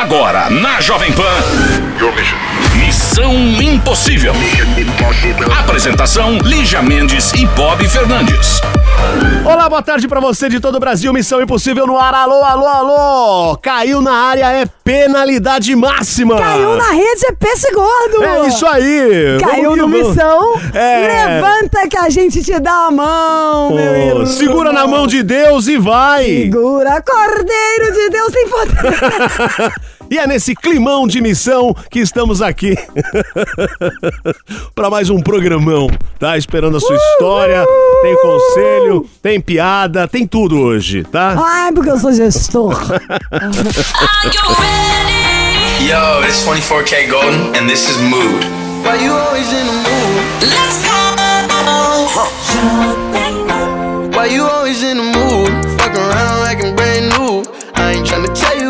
Agora, na Jovem Pan. Missão Impossível. Apresentação: Lígia Mendes e Bob Fernandes. Olá, boa tarde pra você de todo o Brasil. Missão Impossível no ar. Alô, alô, alô. Caiu na área é penalidade máxima. Caiu na rede é peixe gordo. É isso aí. Caiu no missão. É. Levanta que a gente te dá a mão, meu Ô, irmão. segura na mão de Deus e vai. Segura, Cordeiro de Deus sem poder. E é nesse climão de missão que estamos aqui para mais um programão, tá? Esperando a sua história, tem conselho, tem piada, tem tudo hoje, tá? Ai, porque eu sou gestor. Yo, it's 24K Golden, and this is Mood. Why you always in the mood? Why you always in the mood? Fuck around like I'm brand new. I ain't tryna tell you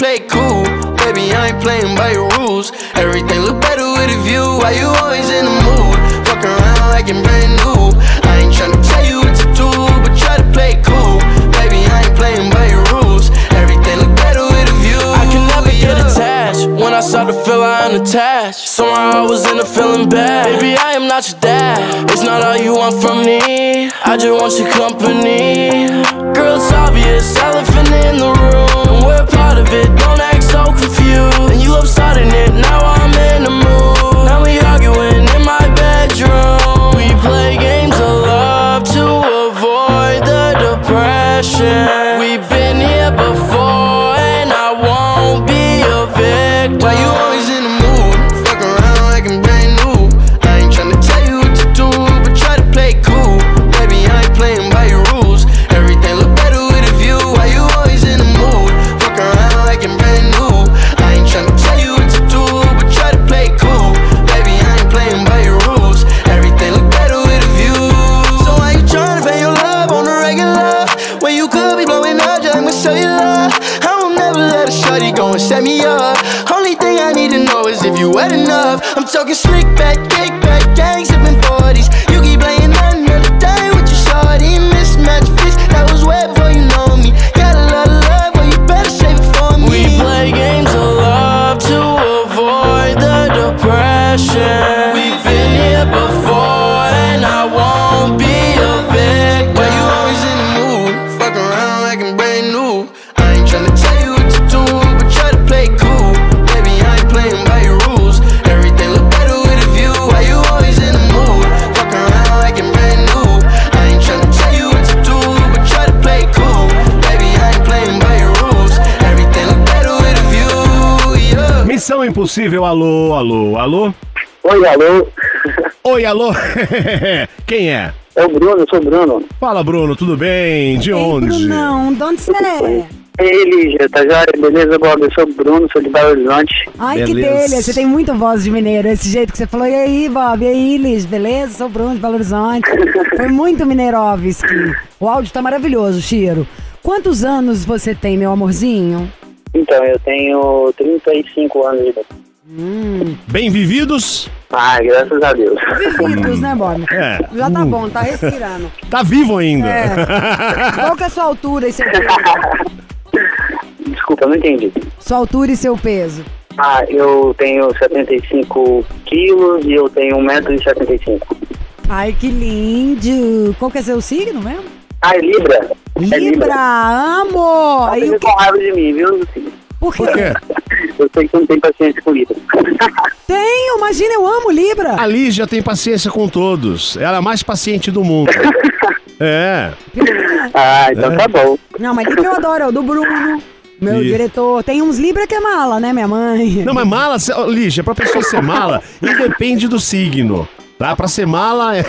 play cool. Baby, I ain't playing by your rules. Everything look better with a view. Why you always in the mood? Fuck around like I'm brand new. I ain't tryna tell you what to do, but try to play cool. Baby, I ain't playing by your rules. Everything look better with a view. I can never get attached. When I start to feel I'm attached, somehow I was in a feeling bad. Baby, I am not your dad. It's not all you want from me. I just want your company. Girl, it's obvious, elephant in the room. Missão Impossível, alô, alô, alô. Oi, alô. Oi, alô. Quem é? É o Bruno, eu sou o Bruno. Fala, Bruno, tudo bem? De Ei, onde? Brunão, de onde você é? Ei, Lígia, tá joia? Beleza, Bob? Eu sou o Bruno, sou de Belo Horizonte. Ai, que Beleza. delícia. Você tem muita voz de mineiro. Esse jeito que você falou. E aí, Bob? E aí, Liz? Beleza? Sou o Bruno de Belo Horizonte. Foi muito Mineirovski. O áudio tá maravilhoso, Chiro. Quantos anos você tem, meu amorzinho? Então, eu tenho 35 anos de idade. Bem vividos? Ah, graças a Deus. Vividos, né, Bob? É. Já tá bom, tá respirando. Tá vivo ainda. É. Qual que é a sua altura e seu peso? Desculpa, não entendi. Sua altura e seu peso? Ah, eu tenho 75 quilos e eu tenho 1,75m. Ai, que lindo. Qual que é seu signo mesmo? Ah, é Libra? É Libra, amo! Tá Aí, o que... com raiva de mim, viu? Por quê? Por quê? Eu sei que você não tem paciência com Libra. Tenho, imagina, eu amo Libra. A Lígia tem paciência com todos. Ela é a mais paciente do mundo. É. ah, então tá bom. Não, mas Libra eu adoro, é o do Bruno, meu diretor. Tem uns Libra que é mala, né, minha mãe? Não, mas mala, Lígia, pra pessoa ser mala, independe do signo. Tá? Pra ser mala, é-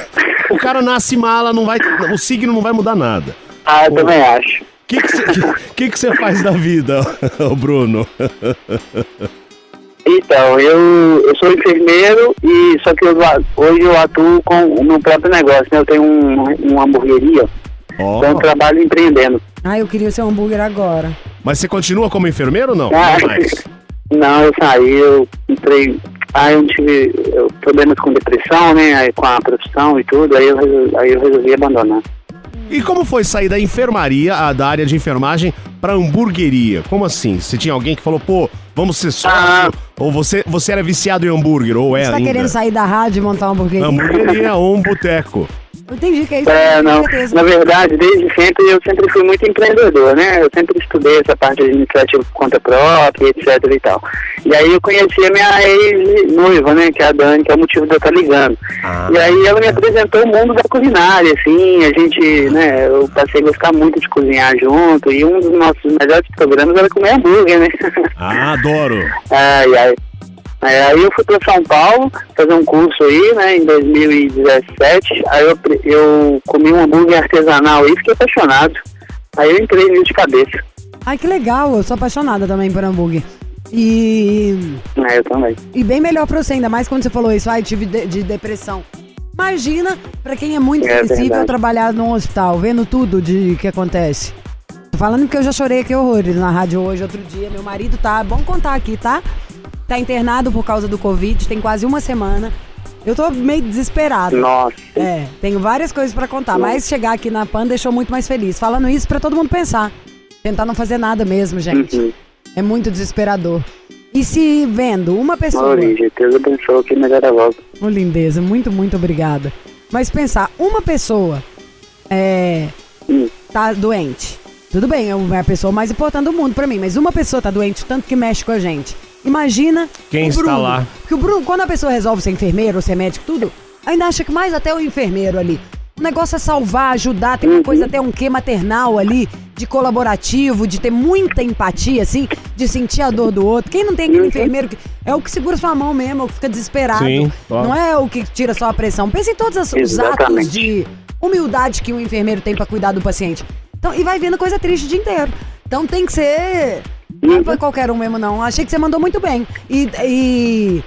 o cara nasce mala, não vai, o signo não vai mudar nada. Ah, eu também acho. O que que você que que você faz da vida, Bruno? Então, eu, eu sou enfermeiro e só que eu, a- hoje eu atuo com o meu próprio negócio, né? Eu tenho um, uma hamburgueria, Ó, então eu trabalho empreendendo. Ah, eu queria o seu hambúrguer agora. mas você continua como enfermeiro ou não? Ah, Não. Não, eu saí, eu entrei. Aí eu tive problemas com depressão, né? Aí, com a profissão e tudo, aí eu, resol- aí eu resolvi abandonar. E como foi sair da enfermaria, a da área de enfermagem, pra hamburgueria? Como assim? Você tinha alguém que falou, pô, vamos ser sócio? Ah. Ou você, você era viciado em hambúrguer, ou é Você tá ainda? querendo sair da rádio e montar um hamburgueria? Hamburgueria ou um boteco. Eu entendi que é isso. É, não. Na verdade, desde sempre eu sempre fui muito empreendedor, né? Eu sempre estudei essa parte administrativa por conta própria, etc e tal. E aí eu conheci a minha ex-noiva, né? Que é a Dani, que é o motivo de eu estar ligando. E aí ela me apresentou o mundo da culinária, assim, a gente, né? Eu passei a gostar muito de cozinhar junto e um dos nossos melhores programas era comer hambúrguer, né? Ah, adoro. Ai, ai. É, aí eu fui para São Paulo fazer um curso aí, né, em 2017. Aí eu, eu comi um hambúrguer artesanal e fiquei apaixonado. Aí eu entrei nisso de cabeça. Ai, que legal. Eu sou apaixonada também por hambúrguer. E, É, eu também. e bem melhor pra você, ainda mais quando você falou isso. Ai, tive de, de depressão. Imagina, pra quem é muito É sensível, verdade. trabalhar num hospital, vendo tudo de que acontece. Tô falando porque eu já chorei aqui horrores na rádio hoje, outro dia. Meu marido tá, bom contar aqui, tá? Tá internado por causa do Covid, tem quase uma semana. Eu tô meio desesperada. Nossa. É, tenho várias coisas pra contar, mas chegar aqui na PAN deixou muito mais feliz. Falando isso pra todo mundo pensar. Tentar não fazer nada mesmo, gente. Uhum. É muito desesperador. E se vendo uma pessoa. Origem, Deus abençoe que melhora logo. Ô, lindeza, muito, muito obrigada. Mas pensar, uma pessoa é, Hum. tá doente. Tudo bem, é uma- é a pessoa mais importante do mundo pra mim, mas uma pessoa tá doente, tanto que mexe com a gente. Imagina Quem o está Bruno. lá? Porque o Bruno, quando a pessoa resolve ser enfermeiro ou ser médico, tudo, ainda acha que mais até o enfermeiro ali. O negócio é salvar, ajudar, tem uma coisa até um quê maternal ali, de colaborativo, de ter muita empatia, assim, de sentir a dor do outro. Quem não tem aquele enfermeiro que é o que segura sua mão mesmo, é o que fica desesperado. Sim, claro. Não é o que tira só a pressão. Pense em todos os atos Exatamente. de humildade que um enfermeiro tem pra cuidar do paciente. Então, e vai vendo coisa triste o dia inteiro. Então tem que ser. Não é pra qualquer um mesmo, não. Achei que você mandou muito bem. E, e,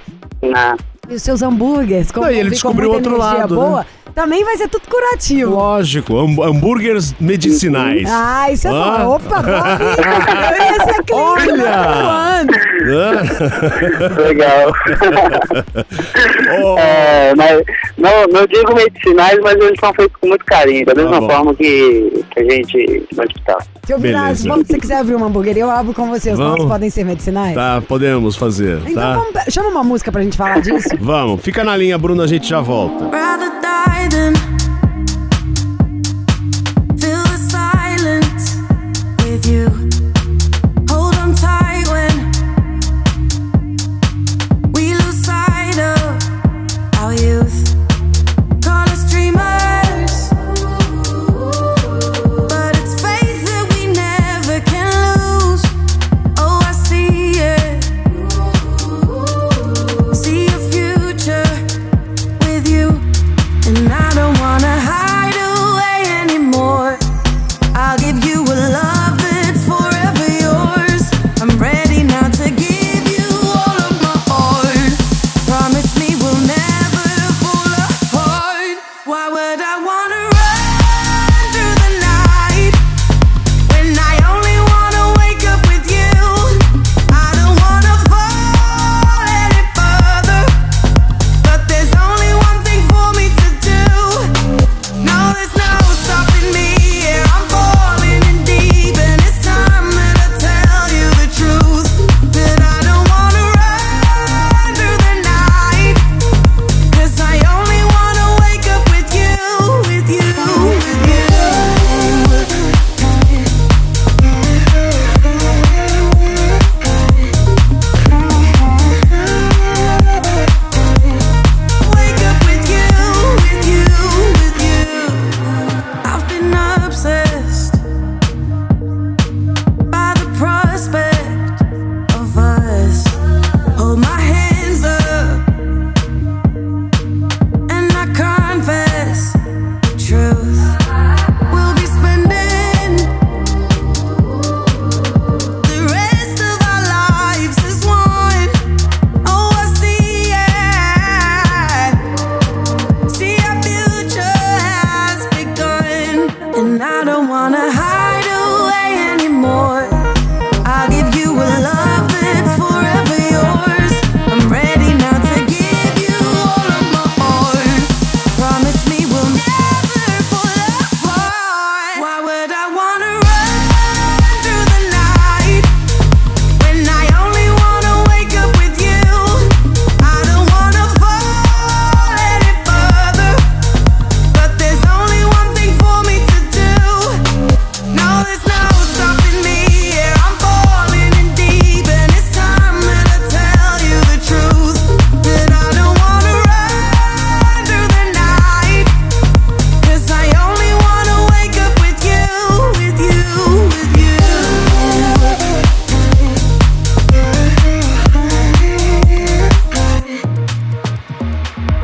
e os seus hambúrgueres, como Não, ele descobriu outro lado, boa, né? também vai ser tudo curativo. Lógico, ham- hambúrgueres medicinais. Ah, isso é Ah. bom. Opa, cliente Olha! ano. Legal. Oh, É, mas, não, não digo medicinais, mas eles são feitos com muito carinho, da mesma Tá forma que, que a gente no hospital. Se eu virar, Beleza. se você quiser abrir uma hamburgueria, eu abro com você. Os Vamos. nossos podem ser medicinais? tá, podemos fazer, Então tá? vamos, chama uma música pra gente falar disso. Vamos, fica na linha, Bruno, a gente já volta. rather die than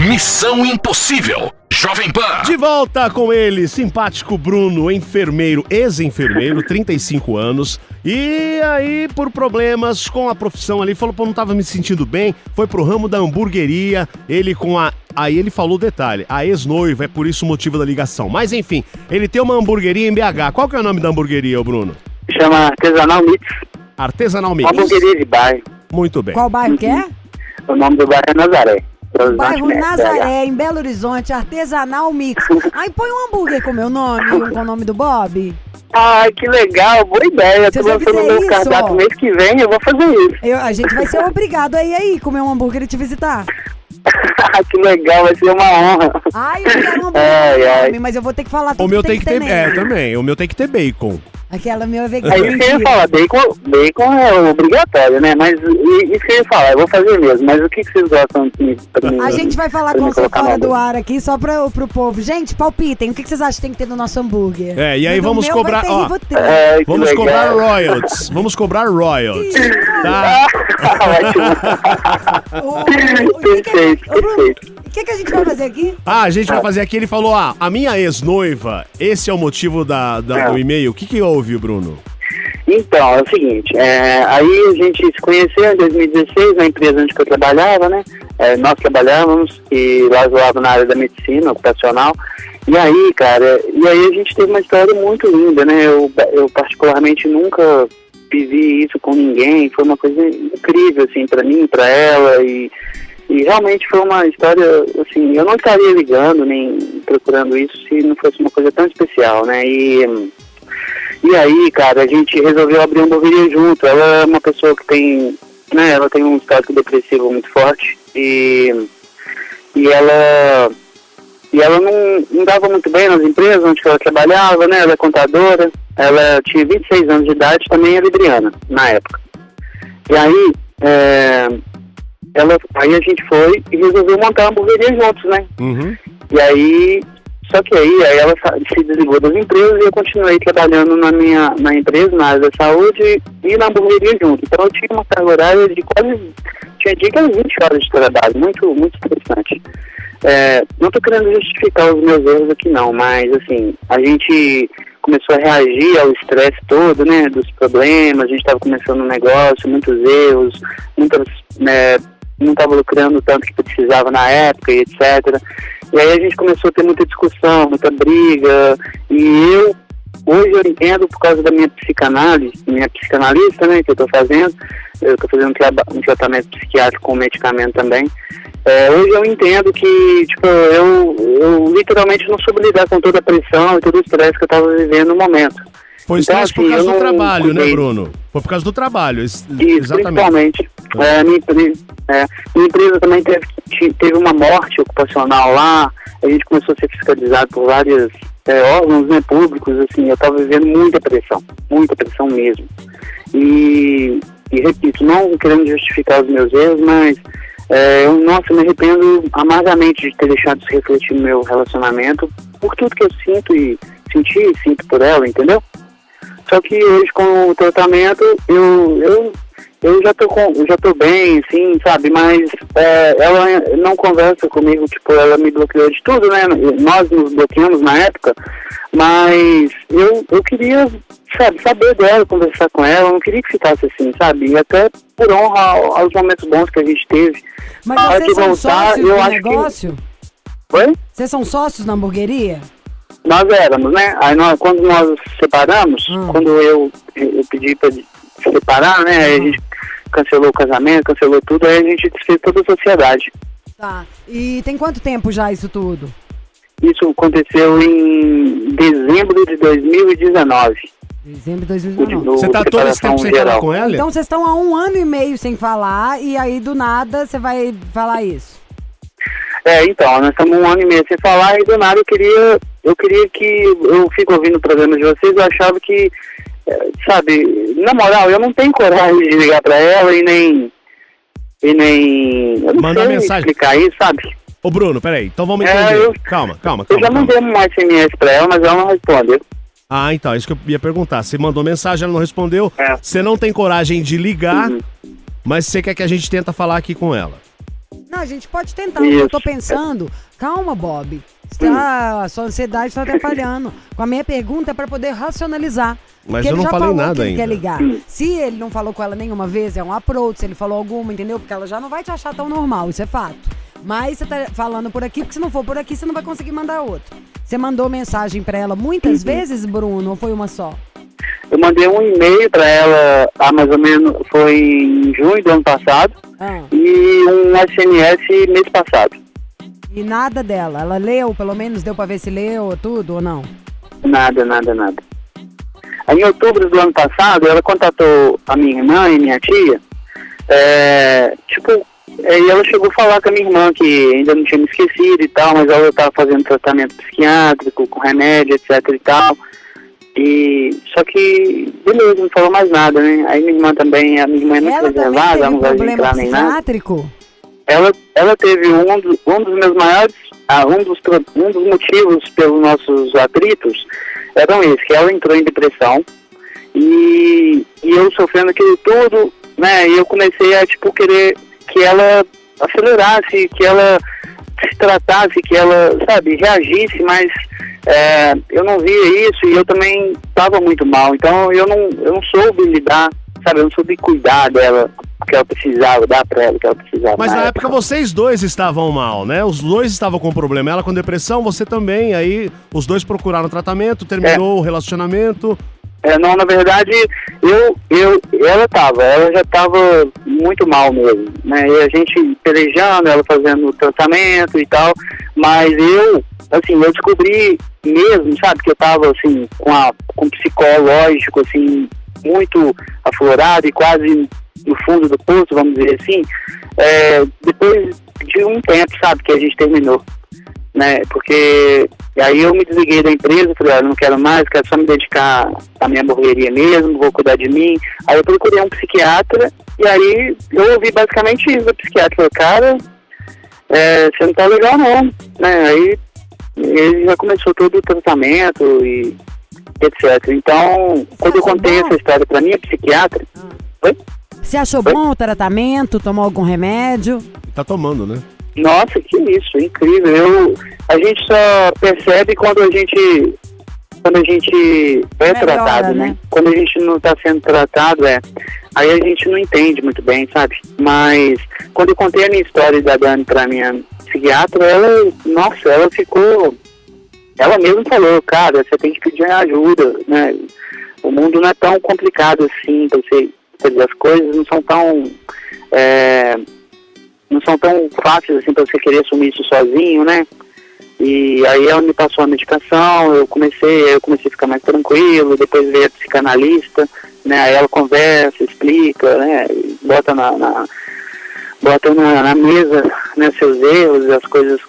Missão Impossível. Jovem Pan. De volta com ele, simpático Bruno, enfermeiro, ex-enfermeiro, 35 anos. E aí, por problemas com a profissão ali, falou, pô, não tava me sentindo bem, foi pro ramo da hamburgueria, ele com a... Aí ele falou o detalhe, a ex-noiva, é por isso o motivo da ligação. Mas enfim, ele tem uma hamburgueria em BH. Qual que é o nome da hamburgueria, Bruno? Chama Artesanal Mix. Artesanal Uma Mix. hamburgueria de bairro. Muito bem. Qual bairro que é? O nome do bairro é Nazaré. Bairro. Nazaré, em Belo Horizonte, artesanal mix. Aí põe um hambúrguer com meu nome um com o nome do Bob. Ai, que legal, boa ideia. Se Tô você lançando fizer meu isso, cardápio ó. mês que vem, eu vou fazer isso. Eu- a gente vai ser obrigado a ir aí comer um hambúrguer e te visitar. que legal, vai ser uma honra. Ai, eu quero um hambúrguer Ai, ai. mas eu vou ter que falar tudo O meu tem que ter... nele. É, também. O meu tem que ter bacon. Aquela meu é vegana. É isso que eu ia falar, bacon, bacon é obrigatório, né? Mas isso que eu ia falar, eu vou fazer mesmo. Mas o que, que vocês gostam de pra mim? A gente vai falar com você fora do ar aqui, só pra, pro povo. Gente, palpitem. O que que vocês acham que tem que ter no nosso hambúrguer? É, e aí No vamos cobrar- ó. É, Vamos legal. cobrar royalties. Vamos cobrar royalties. Tá? Ótimo. O- o que- Perfeito, Ô, Bruno, perfeito. O que, que a gente vai fazer aqui? Ah, a gente vai fazer aqui. Ele falou: ah, a minha ex-noiva, esse é o motivo da, da- do É. e-mail. O que, que houve, Bruno? Então, é o seguinte, é, aí a gente se conheceu em 2016 na empresa onde eu trabalhava, né? É, nós trabalhávamos e lá zoava na área da medicina ocupacional. E aí, cara, e aí a gente teve uma história muito linda, né? Eu, eu particularmente nunca vivi isso com ninguém, foi uma coisa incrível, assim, pra mim, pra ela, e, e realmente foi uma história, assim, eu não estaria ligando nem procurando isso se não fosse uma coisa tão especial, né? E... e aí, cara, a gente resolveu abrir uma hamburgueria junto. Ela é uma pessoa que tem, né, ela tem um histórico depressivo muito forte e, e ela e ela não, não dava muito bem nas empresas onde ela trabalhava, né? Ela é contadora, ela tinha 26 anos de idade, também é libriana na época. E aí, é, ela, aí a gente foi e resolveu montar uma hamburgueria juntos, né? Uhum. E aí, só que aí, aí ela se desligou das empresas e eu continuei trabalhando na minha na empresa, na área da saúde e na hamburgueria junto. Então eu tinha uma carga horária de quase, tinha dia que era 20 horas de trabalho, muito, muito interessante. É, não estou querendo justificar os meus erros aqui não, mas assim, a gente começou a reagir ao estresse todo, né, dos problemas, a gente estava começando um negócio, muitos erros, muitas, né, não estava lucrando tanto que precisava na época e etc. E aí a gente começou a ter muita discussão, muita briga, e eu, hoje eu entendo por causa da minha psicanálise, minha psicanalista, né, que eu estou fazendo, eu estou fazendo um, um tratamento psiquiátrico com medicamento também, é, hoje eu entendo que, tipo, eu, eu literalmente não soube lidar com toda a pressão e todo o estresse que eu estava vivendo no momento. Foi Então, estresse por assim, causa do trabalho, né, cuidei. Bruno? Foi por causa do trabalho. Isso, Exatamente. principalmente. É, minha, empre- é, minha empresa também teve, teve uma morte ocupacional lá, a gente começou a ser fiscalizado por vários é, órgãos né, públicos, assim, eu estava vivendo muita pressão, muita pressão mesmo. E, e repito, não querendo justificar os meus erros, mas é, eu, nossa, me arrependo amargamente de ter deixado isso refletir no meu relacionamento, por tudo que eu sinto e senti e sinto por ela, entendeu? Só que hoje com o tratamento eu, eu, eu já tô com, já tô bem, assim, sabe, mas é, ela não conversa comigo, tipo, ela me bloqueou de tudo, né? Nós nos bloqueamos na época, mas eu, eu queria, sabe, saber dela, conversar com ela, eu não queria que ficasse assim, sabe? E até por honra ao- aos momentos bons que a gente teve. Mas hora vocês de são voltar, sócios eu do acho que- negócio? Oi? Vocês são sócios na hamburgueria? Nós éramos, né? Aí nós, quando nós separamos, Hum. quando eu, eu pedi pra se separar, né? Aí a gente cancelou o casamento, cancelou tudo, aí a gente desfez toda a sociedade. Tá. E tem quanto tempo já isso tudo? Isso aconteceu em dezembro de 2019. Dezembro de o- 2019. o Você tá todo esse tempo sem falar geral. com ela? Então vocês estão há um ano e meio sem falar e aí do nada você vai falar isso. É, então, nós estamos um ano e meio sem falar e do nada eu queria, eu queria que, eu fico ouvindo o programa de vocês, eu achava que, sabe, na moral, eu não tenho coragem de ligar pra ela e nem, e nem, eu não Mandar sei mensagem. explicar isso, sabe? Ô, Bruno, peraí. Então vamos É, entender. eu- Calma, calma, Eu calma. já calma. mandei um SMS pra ela, mas ela não respondeu. Ah, então, isso que eu ia perguntar. Você mandou mensagem, ela não respondeu. É. Você não tem coragem de ligar, Uhum. mas você quer que a gente tenta falar aqui com ela. Não, a gente pode tentar. Eu tô Isso. pensando. Calma, Bob. Tá, a sua ansiedade está atrapalhando. Com a minha pergunta é para poder racionalizar. Mas Porque eu ele não já falei falou nada que ele ainda. quer ligar. Se ele não falou com ela nenhuma vez, é um approach. Se ele falou alguma, entendeu? Porque ela já não vai te achar tão normal, isso é fato. Mas você tá falando por aqui, porque se não for por aqui, você não vai conseguir mandar outro. Você mandou mensagem pra ela Uhum. muitas vezes, Bruno, ou foi uma só? Eu mandei um e-mail pra ela há mais ou menos, foi em junho do ano passado, Ah, e um SMS mês passado. E nada dela. Ela leu, pelo menos deu pra ver se leu tudo ou não? Nada, nada, nada. Em outubro do ano passado, ela contatou a minha irmã e minha tia. é, tipo, aí ela chegou a falar com a minha irmã que ainda não tinha me esquecido e tal, mas ela estava fazendo tratamento psiquiátrico, com remédio, etc e tal. E só que, beleza, não falou mais nada, né? Aí minha irmã também, a minha irmã é muito Ela reservada, não vai entrar nem nada. psiquiátrico? Ela, ela teve um, do- um dos meus maiores, ah, um, dos, um dos motivos pelos nossos atritos eram esse, que ela entrou em depressão e, e eu sofrendo aquilo tudo, né, e eu comecei a, tipo, querer que ela acelerasse, que ela se tratasse, que ela, sabe, reagisse, mas é, eu não via isso e eu também estava muito mal, então eu não, eu não soube lidar, sabe, eu não soube cuidar dela, que ela precisava, dar pra ela que ela precisava. Mas na época vocês dois estavam mal, né? Os dois estavam com problema. Ela com depressão, você também. Aí os dois procuraram tratamento, terminou o relacionamento. É, não, na verdade, eu, eu, ela tava, ela já tava muito mal mesmo, né? E a gente pelejando, ela fazendo o tratamento e tal, mas eu, assim, eu descobri mesmo, sabe, que eu tava, assim, com, a, com psicológico, assim, muito aflorado e quase no fundo do poço, vamos dizer assim, é, depois de um tempo, sabe, que a gente terminou né? Porque aí eu me desliguei da empresa, falei, olha, não quero mais, quero só me dedicar à minha hamburgueria mesmo, vou cuidar de mim. Aí eu procurei um psiquiatra e aí eu ouvi basicamente isso do psiquiatra, falei, cara, é, você não tá legal não, né? Aí ele já começou todo o tratamento e etc. Então, quando eu contei bom? essa história pra minha psiquiatra, Oi? Você achou Oi? bom o tratamento? Tomou algum remédio? Tá tomando, né? Nossa, que isso, incrível. Eu, a gente só percebe quando a gente quando a gente é Melhora, tratado, né? né? Quando a gente não está sendo tratado, é. Aí a gente não entende muito bem, sabe? Mas quando eu contei a minha história da Dani pra minha psiquiatra, ela, nossa, ela ficou. Ela mesma falou, cara, você tem que pedir ajuda, né? O mundo não é tão complicado assim, você, dizer, as coisas não são tão. é, não são tão fáceis assim para você querer assumir isso sozinho, né? E aí ela me passou a medicação, eu comecei, eu comecei a ficar mais tranquilo, depois veio a psicanalista, né? Aí ela conversa, explica, né? Bota na, na- bota na, na mesa, né, seus erros, as coisas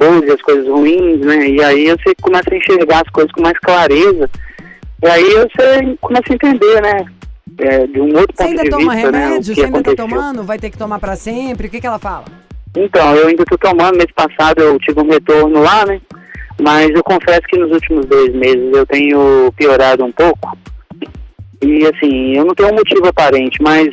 boas e as coisas ruins, né? E aí você começa a enxergar as coisas com mais clareza. E aí você começa a entender, né? é, de um outro Você ponto de vista, né? o remédio? que Você ainda tá tomando? Vai ter que tomar pra sempre? O que, que ela fala? Então, eu ainda tô tomando, mês passado eu tive um retorno lá, né? Mas eu confesso que nos últimos dois meses eu tenho piorado um pouco. E assim, eu não tenho um motivo aparente, mas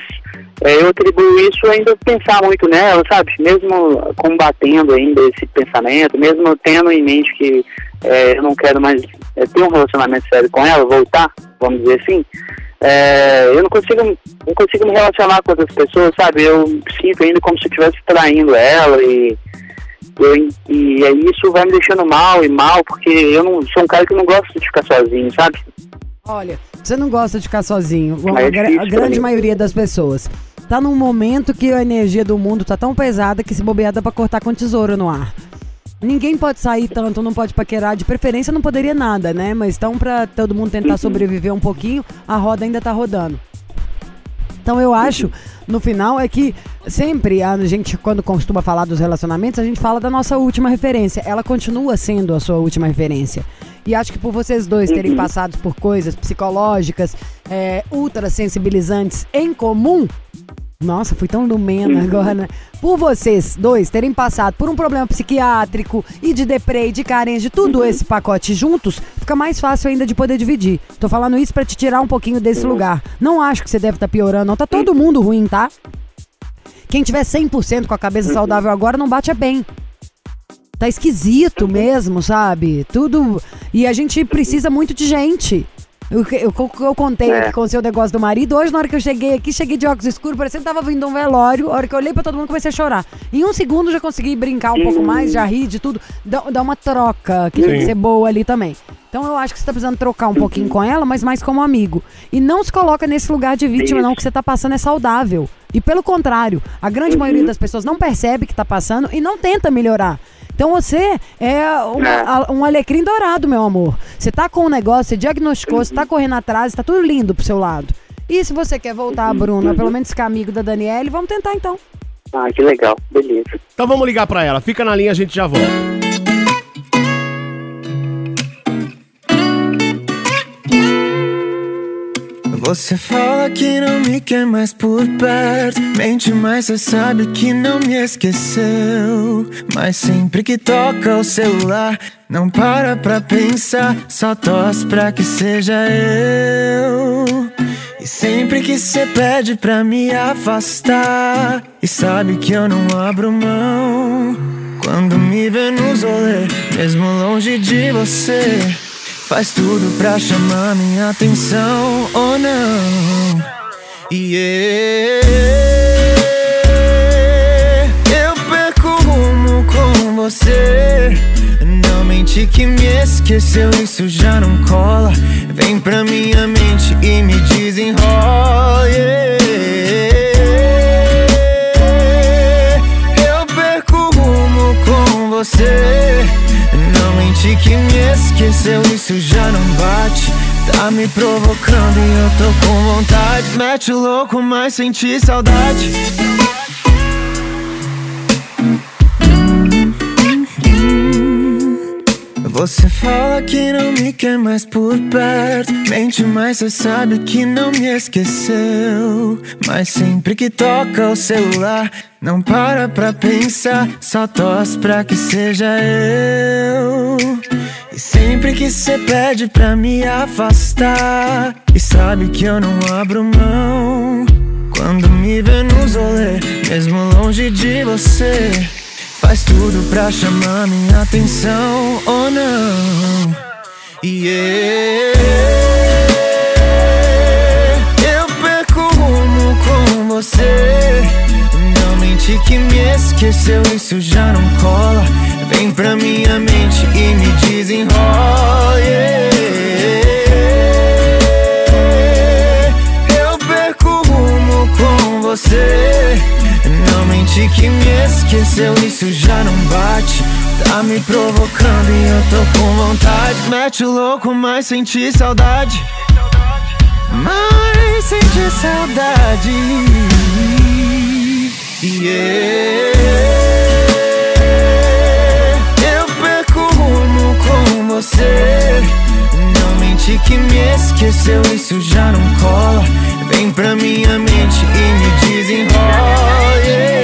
eu atribuo isso ainda pensar muito nela, sabe? Mesmo combatendo ainda esse pensamento, mesmo tendo em mente que é, eu não quero mais é, ter um relacionamento sério com ela, voltar, vamos dizer assim, é, eu não consigo, não consigo me relacionar com outras pessoas, sabe? Eu sinto ainda como se eu estivesse traindo ela e, e aí isso vai me deixando mal e mal, porque eu não sou um cara que não gosta de ficar sozinho, sabe? Olha, você não gosta de ficar sozinho. Mas é A, gra- a grande maioria das pessoas. Tá num momento que a energia do mundo tá tão pesada que se bobear dá pra cortar com tesouro no ar. Ninguém pode sair tanto, não pode paquerar. De preferência não poderia nada, né? Mas então pra todo mundo tentar sobreviver um pouquinho, a roda ainda tá rodando. Então eu acho, no final, é que sempre a gente, quando costuma falar dos relacionamentos, a gente fala da nossa última referência. Ela continua sendo a sua última referência. E acho que por vocês dois terem passado por coisas psicológicas, é, ultra sensibilizantes em comum. Nossa, fui tão lumena agora, né? Por vocês dois terem passado por um problema psiquiátrico e de deprê, de carência, de tudo esse pacote juntos, fica mais fácil ainda de poder dividir. Tô falando isso pra te tirar um pouquinho desse lugar. Não acho que você deve estar piorando, não. Tá todo mundo ruim, tá? Quem tiver 100% com a cabeça saudável agora não bate a bem. Tá esquisito mesmo, sabe? Tudo. E a gente precisa muito de gente. Eu, eu, eu contei É. aqui com o seu negócio do marido. Hoje, na hora que eu cheguei aqui, cheguei de óculos escuros, parecendo que tava vindo um velório. A hora que eu olhei pra todo mundo, comecei a chorar. Em um segundo, já consegui brincar um pouco mais, já ri de tudo. Dá, dá uma troca, que tem que Sim. ser boa ali também. Então, eu acho que você tá precisando trocar um pouquinho com ela, mas mais como amigo. E não se coloca nesse lugar de vítima, não, que você tá passando é saudável. E pelo contrário, a grande maioria das pessoas não percebe que tá passando e não tenta melhorar. Então você é uma- É. um alecrim dourado, meu amor. Você tá com um negócio, você diagnosticou, você tá correndo atrás, tá tudo lindo pro seu lado. E se você quer voltar, Bruna, pelo menos ficar amigo da Daniele, vamos tentar então. Ah, que legal. Beleza. Então vamos ligar pra ela. Fica na linha, a gente já volta. Você fala que não me quer mais por perto. Mente, mas você sabe que não me esqueceu. Mas sempre que toca o celular, não para pra pensar. Só torce pra que seja eu. E sempre que você pede pra me afastar, e sabe que eu não abro mão. Quando me vê nos rolê, mesmo longe de você. Faz tudo pra chamar minha atenção ou não. E eu perco o rumo com você. Não mente que me esqueceu, isso já não cola. Vem pra minha mente e me desenrola. yeah. Mente que me esqueceu, isso já não bate. Tá me provocando e eu tô com vontade. Mete o louco, mas senti saudade. Você fala que não me quer mais por perto. Mente, mas você sabe que não me esqueceu. Mas sempre que toca o celular, não para pra pensar. Só torce pra que seja eu. E sempre que você pede pra me afastar, e sabe que eu não abro mão. Quando me vê nos rolê, mesmo longe de você. Faz tudo pra chamar minha atenção ou não. E eu Mente que me esqueceu, isso já não cola. Vem pra minha mente e me desenrola. yeah. Eu perco o rumo com você. Não mente que me esqueceu, isso já não bate. Tá me provocando e eu tô com vontade. Mete o louco, mas senti saudade. Mas senti saudade. Yeah. Eu perco o rumo com você. Não mente que me esqueceu, isso já não cola. Vem pra minha mente e me desenrola. yeah.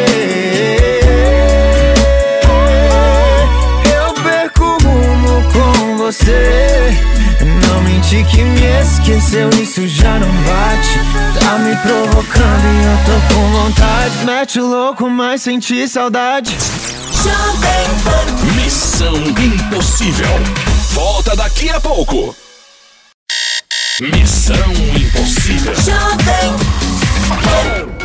Eu perco o rumo com você. Não mente que me esqueceu, isso já não bate. Tá me provocando e eu tô com vontade. Mete o louco, mas senti saudade. Missão Impossível. Volta daqui a pouco. Missão Impossível. Yellow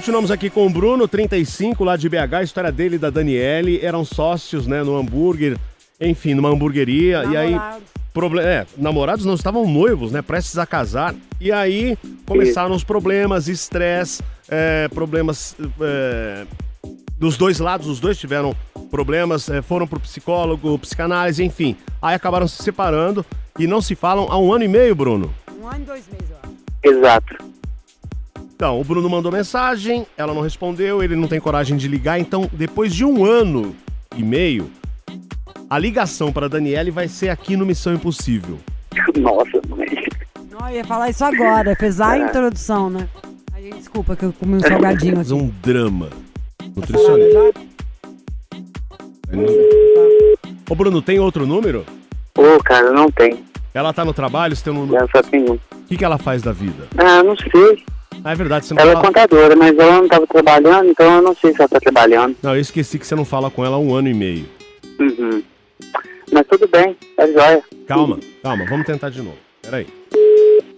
continuamos aqui com o Bruno, 35, lá de BH, a história dele e da Daniele, eram sócios, né, no hambúrguer, enfim, numa hamburgueria, e aí, Namorados. proble é, namorados não estavam noivos, né, prestes a casar, e aí começaram os problemas, estresse, é, problemas é, dos dois lados, os dois tiveram problemas, é, foram pro psicólogo, psicanálise, enfim, aí acabaram se separando e não se falam há um ano e meio, Bruno. Um ano e dois meses, ó. Exato. Então, o Bruno mandou mensagem, ela não respondeu, ele não tem coragem de ligar, então depois de um ano e meio, a ligação para a Daniele vai ser aqui no Missão Impossível. Nossa, mãe. Não, eu ia falar isso agora, fez a introdução, né? Aí, desculpa que eu comi um salgadinho Mas aqui. um drama. Nutricionista. Ô Bruno, tem outro número? Ô, cara, não tem. Ela tá no trabalho, você tem um número. Ela só tem um. O que, que ela faz da vida? Ah, não sei. Ah, é verdade, você não Ela é fala. contadora, mas ela não tava trabalhando, então eu não sei se ela tá trabalhando. Não, eu esqueci que você não fala com ela há um ano e meio. Uhum. Mas tudo bem, é jóia. Calma, calma, vamos tentar de novo. Peraí.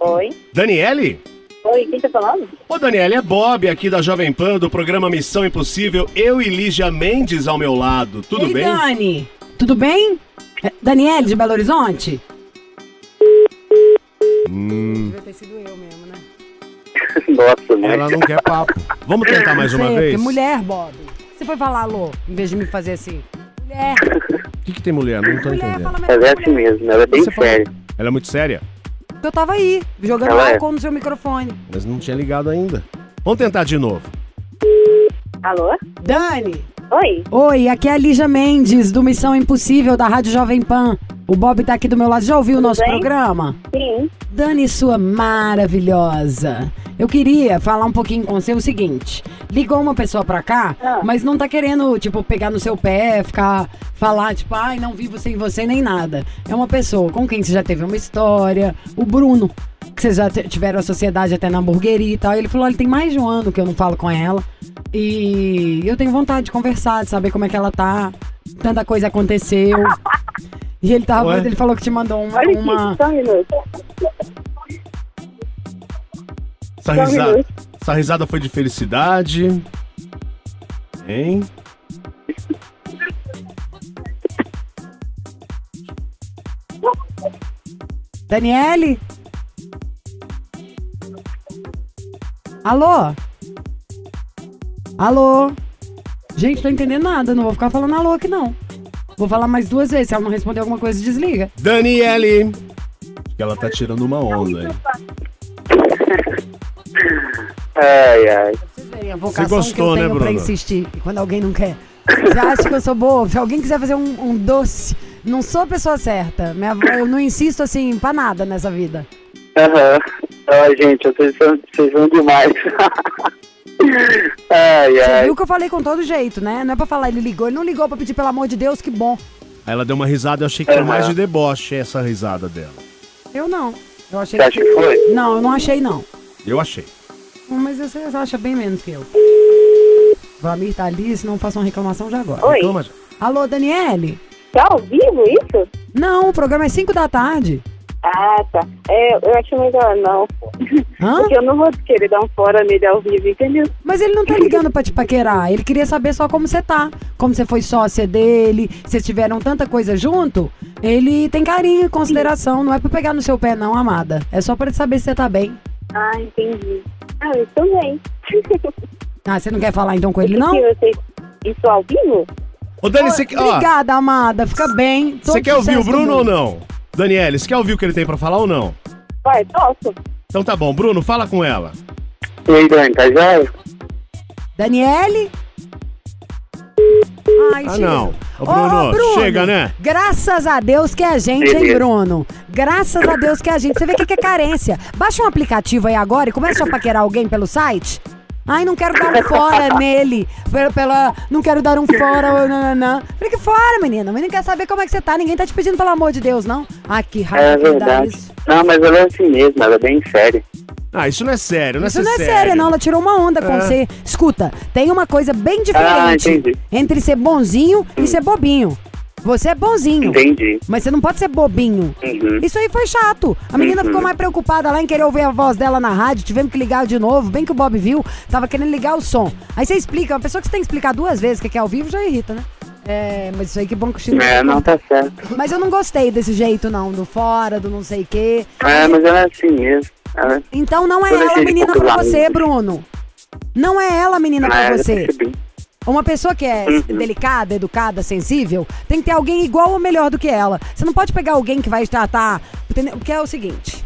Oi. Daniele? Oi, quem tá falando? Ô Daniele, é Bob aqui da Jovem Pan, do programa Missão Impossível. Eu e Lígia Mendes ao meu lado. Tudo Ei, bem? Dani, tudo bem? É, Daniele, de Belo Horizonte? Hum, Deve ter sido eu mesmo, né? Nossa, mãe. ela não quer papo. Vamos tentar mais uma vez? Mulher, Bob. Você foi falar alô, em vez de me fazer assim. Mulher, O que, que tem mulher? Não tô mulher, entendendo. fala Ela é assim mesmo, ela é bem Você séria. Ela é muito séria, Eu tava aí, jogando Ela é. álcool no seu microfone. mas não tinha ligado ainda. Vamos tentar de novo. Alô? Dani, Oi. oi, aqui é a Lígia Mendes, do Missão Impossível, da Rádio Jovem Pan. O Bob tá aqui do meu lado. Já ouviu o nosso bem? programa? Sim. Dani, sua maravilhosa. Eu queria falar um pouquinho com você o seguinte. Ligou uma pessoa pra cá, Ah. mas não tá querendo, tipo, pegar no seu pé, ficar, falar, tipo, ai, não vivo sem você, nem nada. É uma pessoa com quem você já teve uma história. O Bruno, que vocês já tiveram a sociedade até na hamburgueria e tal. Ele falou, olha, tem mais de um ano que eu não falo com ela. E eu tenho vontade de conversar, de saber como é que ela tá. Tanta coisa aconteceu. E ele tava, Ué? ele falou que te mandou uma. Olha uma... aqui, só um minuto. Essa risada, essa risada foi de felicidade. Hein? Daniele? Alô? Alô? Gente, tô entendendo nada. Não vou ficar falando alô aqui, não. Vou falar mais duas vezes. Se ela não responder alguma coisa, desliga. Daniele! Acho que ela tá tirando uma onda aí. Ai, ai. A vocação gostou, que eu né, tenho pra Bruno? insistir. Quando alguém não quer. Você acha que eu sou boa? Se alguém quiser fazer um, um doce, não sou a pessoa certa. Minha, avó- eu não insisto, assim, pra nada nessa vida. Aham. Ai, gente, vocês são, vocês são demais. ai, Você ai. viu que eu falei com todo jeito, né? Não é pra falar, ele ligou. Ele não ligou pra pedir, pelo amor de Deus, que bom. Aí ela deu uma risada, eu achei que foi Aham. mais de deboche essa risada dela. Eu não. Eu achei Você acha que foi? Não, eu não achei, não. Eu achei. Mas você acha bem menos que eu. O Amir tá ali, se não faça uma reclamação já agora. Oi. Reclama já. Alô, Daniele? Tá ao vivo isso? Não, o programa é 5 da tarde. Ah, tá. É, eu acho melhor não. Hã? Porque eu não vou querer dar um fora nele ao vivo, entendeu? Mas ele não tá ligando pra te paquerar. Ele queria saber só como você tá. Como você foi sócia dele, vocês tiveram tanta coisa junto. Ele tem carinho e consideração. Não é pra pegar no seu pé, não, amada. É só pra ele saber se você tá bem. Ah, entendi. Ah, eu tô bem. Ah, você não quer falar então com ele, não? Você... Isso ao vivo? Ô, Dani, você ó, Obrigada, amada. Fica bem. Todo você quer ouvir o Bruno ou não? Daniele, você quer ouvir o que ele tem pra falar ou não? Vai, posso? Então tá bom, Bruno, fala com ela. E aí, Dani, tá jóia? Daniele? Ai, Ah, não. Ô, Ô, Bruno, Bruno, chega, né? Graças a Deus que é a gente, hein. Bruno? Graças a Deus que é a gente. Você vê o que que é carência. Baixa um aplicativo aí agora e começa a paquerar alguém pelo site. Ai, não quero dar um fora nele. Pela, pela- não quero dar um fora. Não, não, não. Fique fora, menina. Mas não quer saber como é que você tá. Ninguém tá te pedindo, pelo amor de Deus, não. Ai, que É raiva que dá verdade. isso. Não, mas ela é assim mesmo, ela é bem séria. Ah, isso não é sério, não é Isso não é sério. sério, não. Ela tirou uma onda com É. você. Escuta, tem uma coisa bem Ah, diferente entendi. entre ser bonzinho e ser bobinho. Você é bonzinho. Entendi. Mas você não pode ser bobinho. Uhum. Isso aí foi chato. A menina Uhum. ficou mais preocupada lá em querer ouvir a voz dela na rádio. Tivemos que ligar de novo. Bem que o Bob viu, tava querendo ligar o som. Aí você explica. Uma pessoa que você tem que explicar duas vezes que é ao vivo já irrita, né? É, mas isso aí que bom que o Chico. É, não tá certo. Mas eu não gostei desse jeito, não. Do fora, do não sei o quê. É, mas ela é assim mesmo. Ela... Então não é Toda ela a gente menina pra você. Bruno. Não é ela a menina pra Ah, você. percebi. Uma pessoa que é Uhum. delicada, educada, sensível, tem que ter alguém igual ou melhor do que ela. Você não pode pegar alguém que vai tratar. Entendeu? Porque é o seguinte: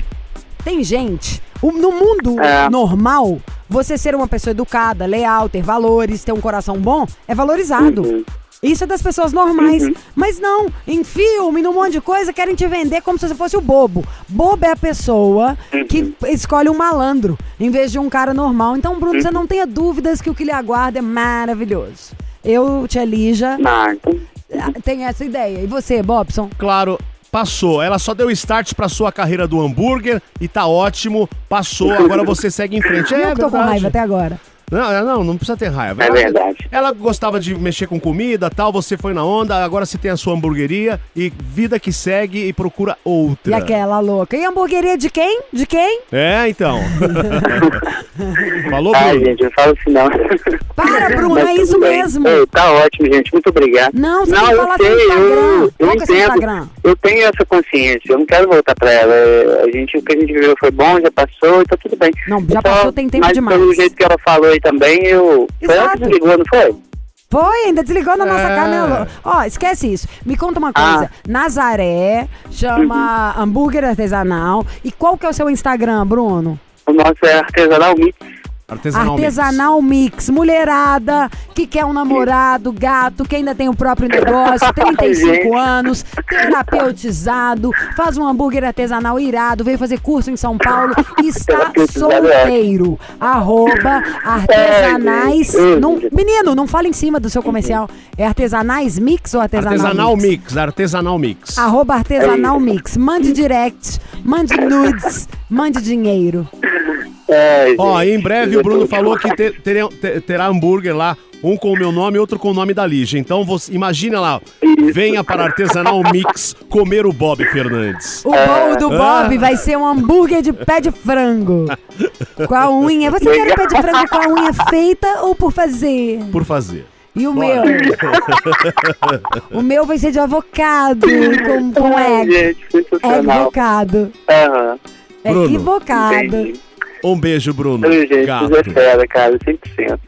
tem gente. No mundo É. normal, você ser uma pessoa educada, leal, ter valores, ter um coração bom, é valorizado. Uhum. Isso é das pessoas normais. Mas não, em filme, num monte de coisa, querem te vender como se você fosse o bobo. Bobo é a pessoa que escolhe um malandro em vez de um cara normal. Então, Bruno, você não tenha dúvidas que o que lhe aguarda é maravilhoso. Eu, Tia Lígia, Ah, tenho essa ideia. E você, Bobson? Claro, passou. Ela só deu start pra sua carreira do hambúrguer e tá ótimo. Passou, agora você segue em frente. É eu que tô com verdade. raiva até agora. Não, é, não, não precisa ter raiva. É Ela- verdade. Ela gostava de mexer com comida tal, você foi na onda, agora você tem a sua hamburgueria e vida que segue e procura E outra. aquela louca. E hamburgueria de quem? De quem? É, então. Falou, Ai, Bruno? gente, eu falo assim não. Para, Bruno, Mas é isso bem. mesmo. Ei, tá ótimo, gente. Muito obrigado. Não, você não, tem que eu falar sei, eu, eu entendo. Instagram? Eu tenho essa consciência. Eu não quero voltar pra ela. É, A gente, o que a gente viveu foi bom, já passou, então tudo bem. Não, já Eu passou, tem tempo mas demais. pelo jeito que ela falou aí também, eu... Foi ela que desligou, não foi? Foi, ainda desligou na nossa É. cara. né? Ó, esquece isso. Me conta uma coisa. Ah. Nazaré chama hambúrguer artesanal. E qual que é o seu Instagram, Bruno? O nosso é artesanal mix. Artesanal. Mix. Artesanal Mix. Mulherada que quer um namorado, gato, que ainda tem o próprio negócio, 35 Gente. anos, terapeutizado, faz um hambúrguer artesanal irado, veio fazer curso em São Paulo e está é solteiro. Arroba artesanais. É. Não- menino, não fala em cima do seu comercial. É artesanais mix ou artesanal, Artesanal mix? mix, artesanal mix. Arroba artesanal mix. Mande direct, mande nudes, mande dinheiro. É, Ó, gente, em breve o Bruno falou que te- terão- te- terá hambúrguer lá, um com o meu nome e outro com o nome da Lígia. Então você imagina lá, Isso. venha para Artesanal Mix comer o Bob Fernandes. O bolo do Ah. Bob vai ser um hambúrguer de pé de frango. Com a unha. Você quer o pé de frango com a unha feita ou por fazer? Por fazer. E o Bora. meu? O meu vai ser de avocado com, com Ai, egg. gente, sensacional. Equivocado. Aham. Bruno, Equivocado. Entendi. Um beijo, Bruno. Ai, gente, Gato. você é fera, cara, 100%.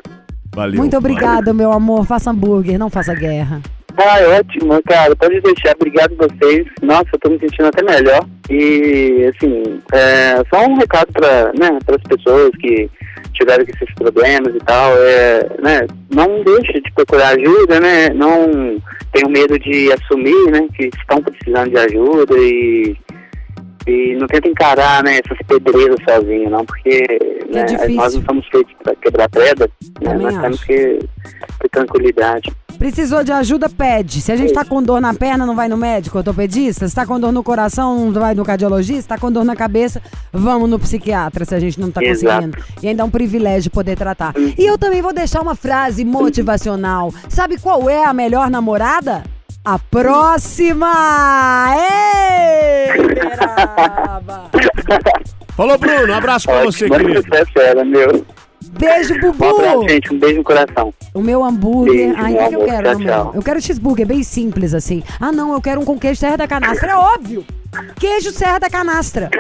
Valeu. Muito obrigada, meu amor. Faça hambúrguer, não faça guerra. Ah, ótimo, cara. Pode deixar. Obrigado vocês. Nossa, eu tô me sentindo até melhor. E, assim, é, só um recado para né, as pessoas que tiveram esses problemas e tal. É, né, não deixe de procurar ajuda, né? Não tenham medo de assumir, né? Que estão precisando de ajuda e... E não tenta encarar né, essas pedreiras sozinho, não, porque né, difícil. nós não somos feitos para quebrar pedra, né, nós temos acho. que ter tranquilidade. Precisou de ajuda, pede. Se a gente tá com dor na perna, não vai no médico ortopedista. Se tá com dor no coração, não vai no cardiologista. Se tá com dor na cabeça, vamos no psiquiatra se a gente não tá Exato. conseguindo. E ainda é um privilégio poder tratar. E eu também vou deixar uma frase motivacional. Sabe qual é a melhor namorada? A próxima! Ei, Beraba! Falou, Bruno. Um abraço pra você, Ótimo, querido. Você é fera, meu. Beijo, Um abraço, Bubu! gente. Um beijo no coração. O meu hambúrguer. Beijo, Ai, o que, que eu quero? Tchau, tchau. Eu quero cheeseburger, bem simples assim. Ah, não, eu quero um com queijo Serra da Canastra. É óbvio! Queijo Serra da Canastra.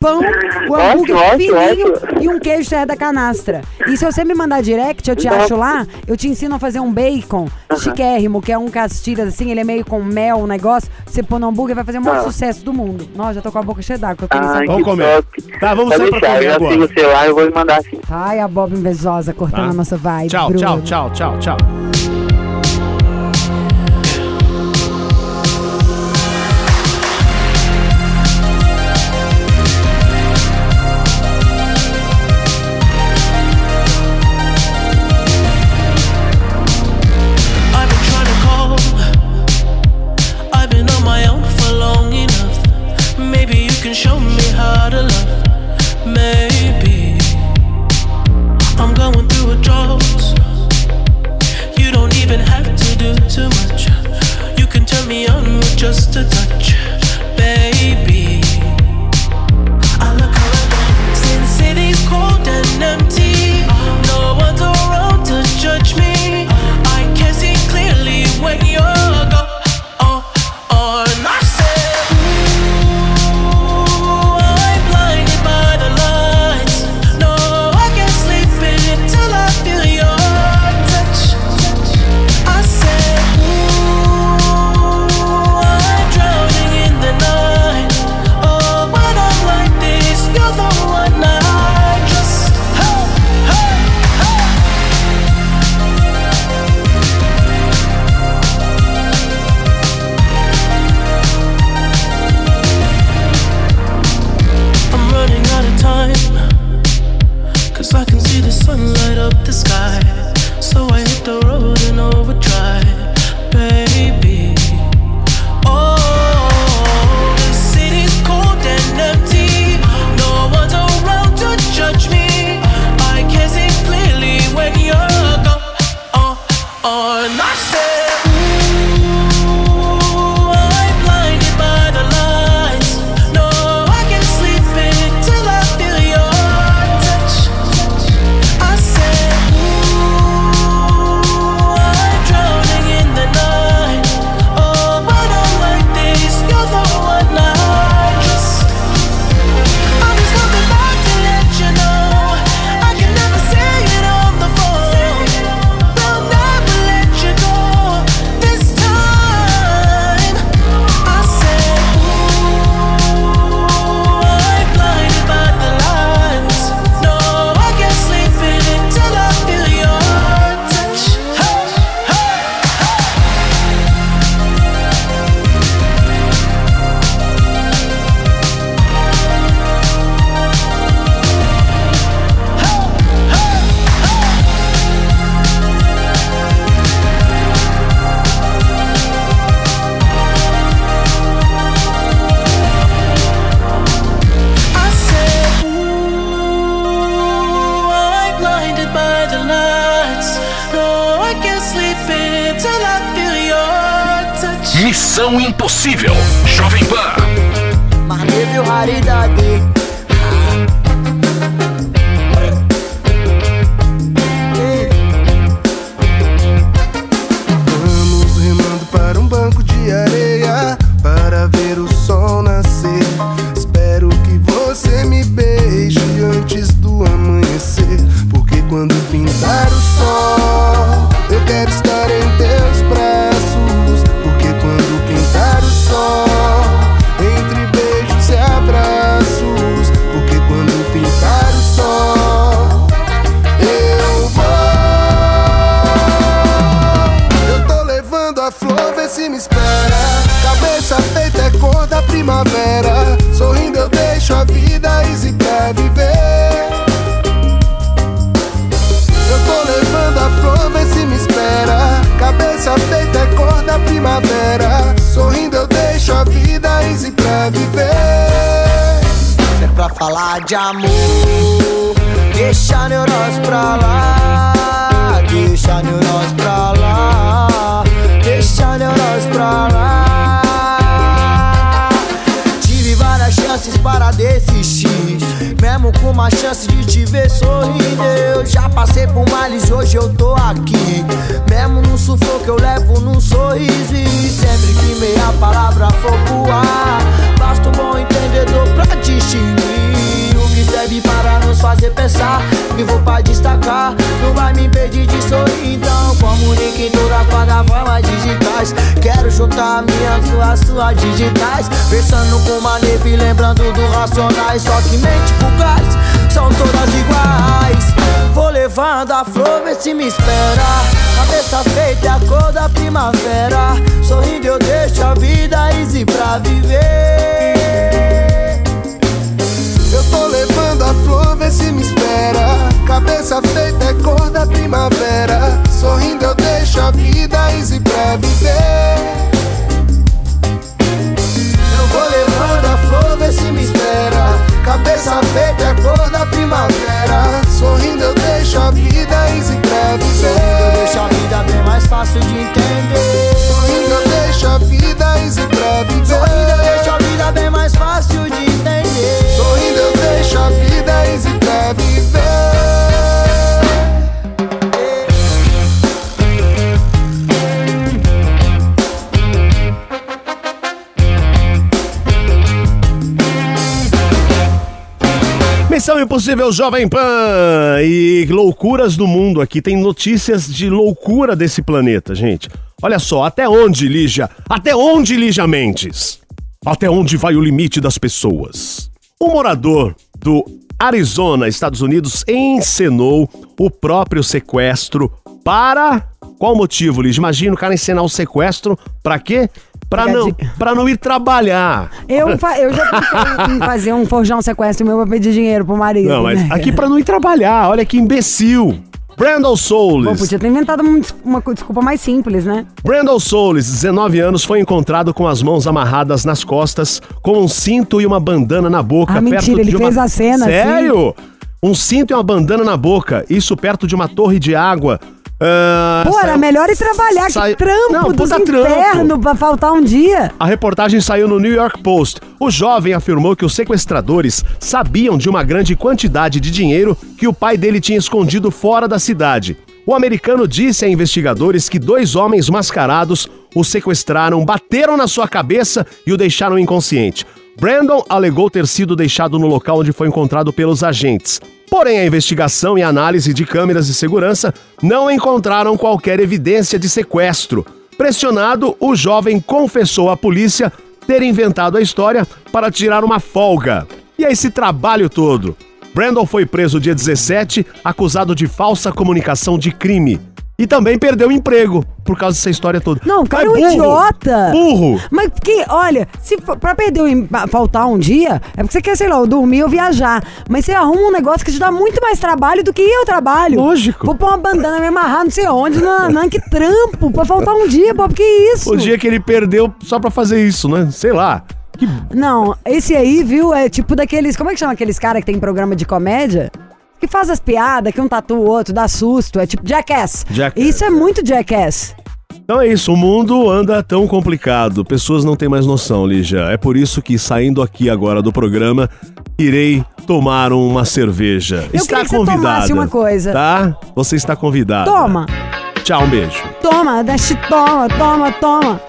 Pão, o hambúrguer Ótimo, fininho ótimo. e um queijo Serra da Canastra. E se você me mandar direct, eu te Nossa. acho lá, eu te ensino a fazer um bacon chiquérrimo, que é um castilhas assim, ele é meio com mel, um negócio. Você põe no hambúrguer, vai fazer o maior Ah. sucesso do mundo. Nossa, já tô com a boca cheia d'água. eu saber. Vamos que comer. top. Tá, vamos Pode sair pra comer eu já agora. sigo você lá, eu vou mandar assim. Ai, a Bob invejosa cortando Tá. a nossa vibe. Tchau, Bruno. tchau, tchau, tchau, tchau. Can show me células digitais. Pensando com uma e lembrando do racionais. Só que mente fugaz são todas iguais. Vou levando a flor, ver se me espera. Cabeça feita é a cor da primavera. Sorrindo eu deixo a vida easy pra viver. Eu tô levando a flor, ver se me espera. Cabeça feita é cor da primavera. Sorrindo eu deixo a vida easy pra viver. Vou levando a flor, vê se me espera. Cabeça feita é cor da primavera. Sorrindo eu deixo a vida ensincrevicer. Sorrindo eu deixo a vida bem mais fácil de entender. Sorrindo eu deixo a vida ensincrevicer. Sorrindo eu deixo a vida bem mais fácil de entender. Sorrindo eu deixo a vida ensincrevicer. Missão Impossível Jovem Pan e loucuras do mundo aqui. Tem notícias de loucura desse planeta, gente. Olha só, até onde, Lígia? Até onde, Lígia Mendes? Até onde vai o limite das pessoas? Um morador do Arizona, Estados Unidos, encenou o próprio sequestro para. Qual motivo, Lígia? Imagina o cara encenar o sequestro pra quê? Pra não, pra não ir trabalhar. Eu, eu já pensei em fazer um forjar um sequestro meu pra pedir dinheiro pro marido. Não, mas né? aqui pra não ir trabalhar. Olha que imbecil. Brandon Pô, Souls. podia ter inventado uma, desculpa mais simples, né? Brandon Souls, 19 anos, foi encontrado com as mãos amarradas nas costas, com um cinto e uma bandana na boca. Ah, perto mentira, ele uma... fez a cena assim? Sério? Um cinto e uma bandana na boca, isso perto de uma torre de água. Ah, Pô, era saiu- melhor ir trabalhar. Sai- Que trampo Não, dos puta trampo. pra faltar um dia. A reportagem saiu no New York Post. O jovem afirmou que os sequestradores sabiam de uma grande quantidade de dinheiro que o pai dele tinha escondido fora da cidade. O americano disse a investigadores que dois homens mascarados o sequestraram, bateram na sua cabeça e o deixaram inconsciente. Brandon alegou ter sido deixado no local onde foi encontrado pelos agentes. Porém, a investigação e análise de câmeras de segurança não encontraram qualquer evidência de sequestro. Pressionado, o jovem confessou à polícia ter inventado a história para tirar uma folga. E é esse trabalho todo. Brandon foi preso dia 17, acusado de falsa comunicação de crime. E também perdeu o emprego por causa dessa história toda. Não, o cara é um burro, idiota. Burro! Mas que, olha, se pra perder o faltar um dia, é porque você quer, sei lá, dormir ou viajar. Mas você arruma um negócio que te dá muito mais trabalho do que eu trabalho. Lógico. Vou pôr uma bandana, me amarrar não sei onde, não, não, que trampo, pra faltar um dia, pô, que isso? O dia que ele perdeu só pra fazer isso, né? Sei lá. Não, esse aí, viu, é tipo daqueles, como é que chama aqueles caras que tem programa de comédia? Que faz as piadas, que um tatua o outro, dá susto, é tipo Jackass. Jackass, Isso é muito Jackass. Então é isso, o mundo anda tão complicado, pessoas não têm mais noção, Lígia. É por isso que saindo aqui agora do programa, irei tomar uma cerveja. Eu está que você convidada. tomasse uma coisa. Tá? Você está convidada. Toma, Tchau, um beijo. toma, deixa, toma, toma, toma.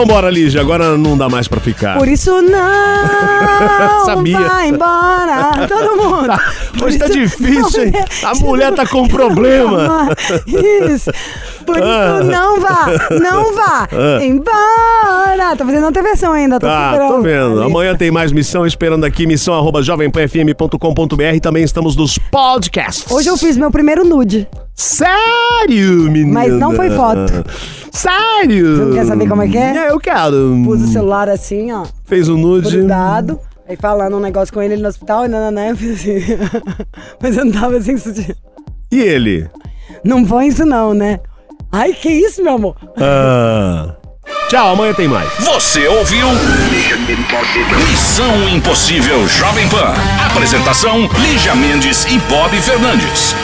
Vambora, Lígia, agora não dá mais pra ficar. Por isso não Sabia. vai embora. Todo mundo. Tá, hoje tá difícil, hein? A mulher tá com problema. Isso. Por isso Ah. não vá, não vá Ah. embora. Tô fazendo outra versão ainda. Tô Tá, tô vendo. Amanhã tem mais missão esperando aqui, missão arroba jovempanfm.com.br. Também estamos nos podcasts. Hoje eu fiz meu primeiro nude. Sério, menina? Mas não foi foto. Sério? Você não quer saber como é que é? Eu quero. Pus o celular assim, ó. Fez um nude. Grudado. Aí falando um negócio com ele no hospital, e nananã, eu fiz assim. Mas eu não tava assim, sutiã. E ele? Não põe isso não, né? Ai, que isso, meu amor? Ah. Tchau, amanhã tem mais. Você ouviu? Missão Impossível Jovem Pan. Apresentação: Lígia Mendes e Bob Fernandes.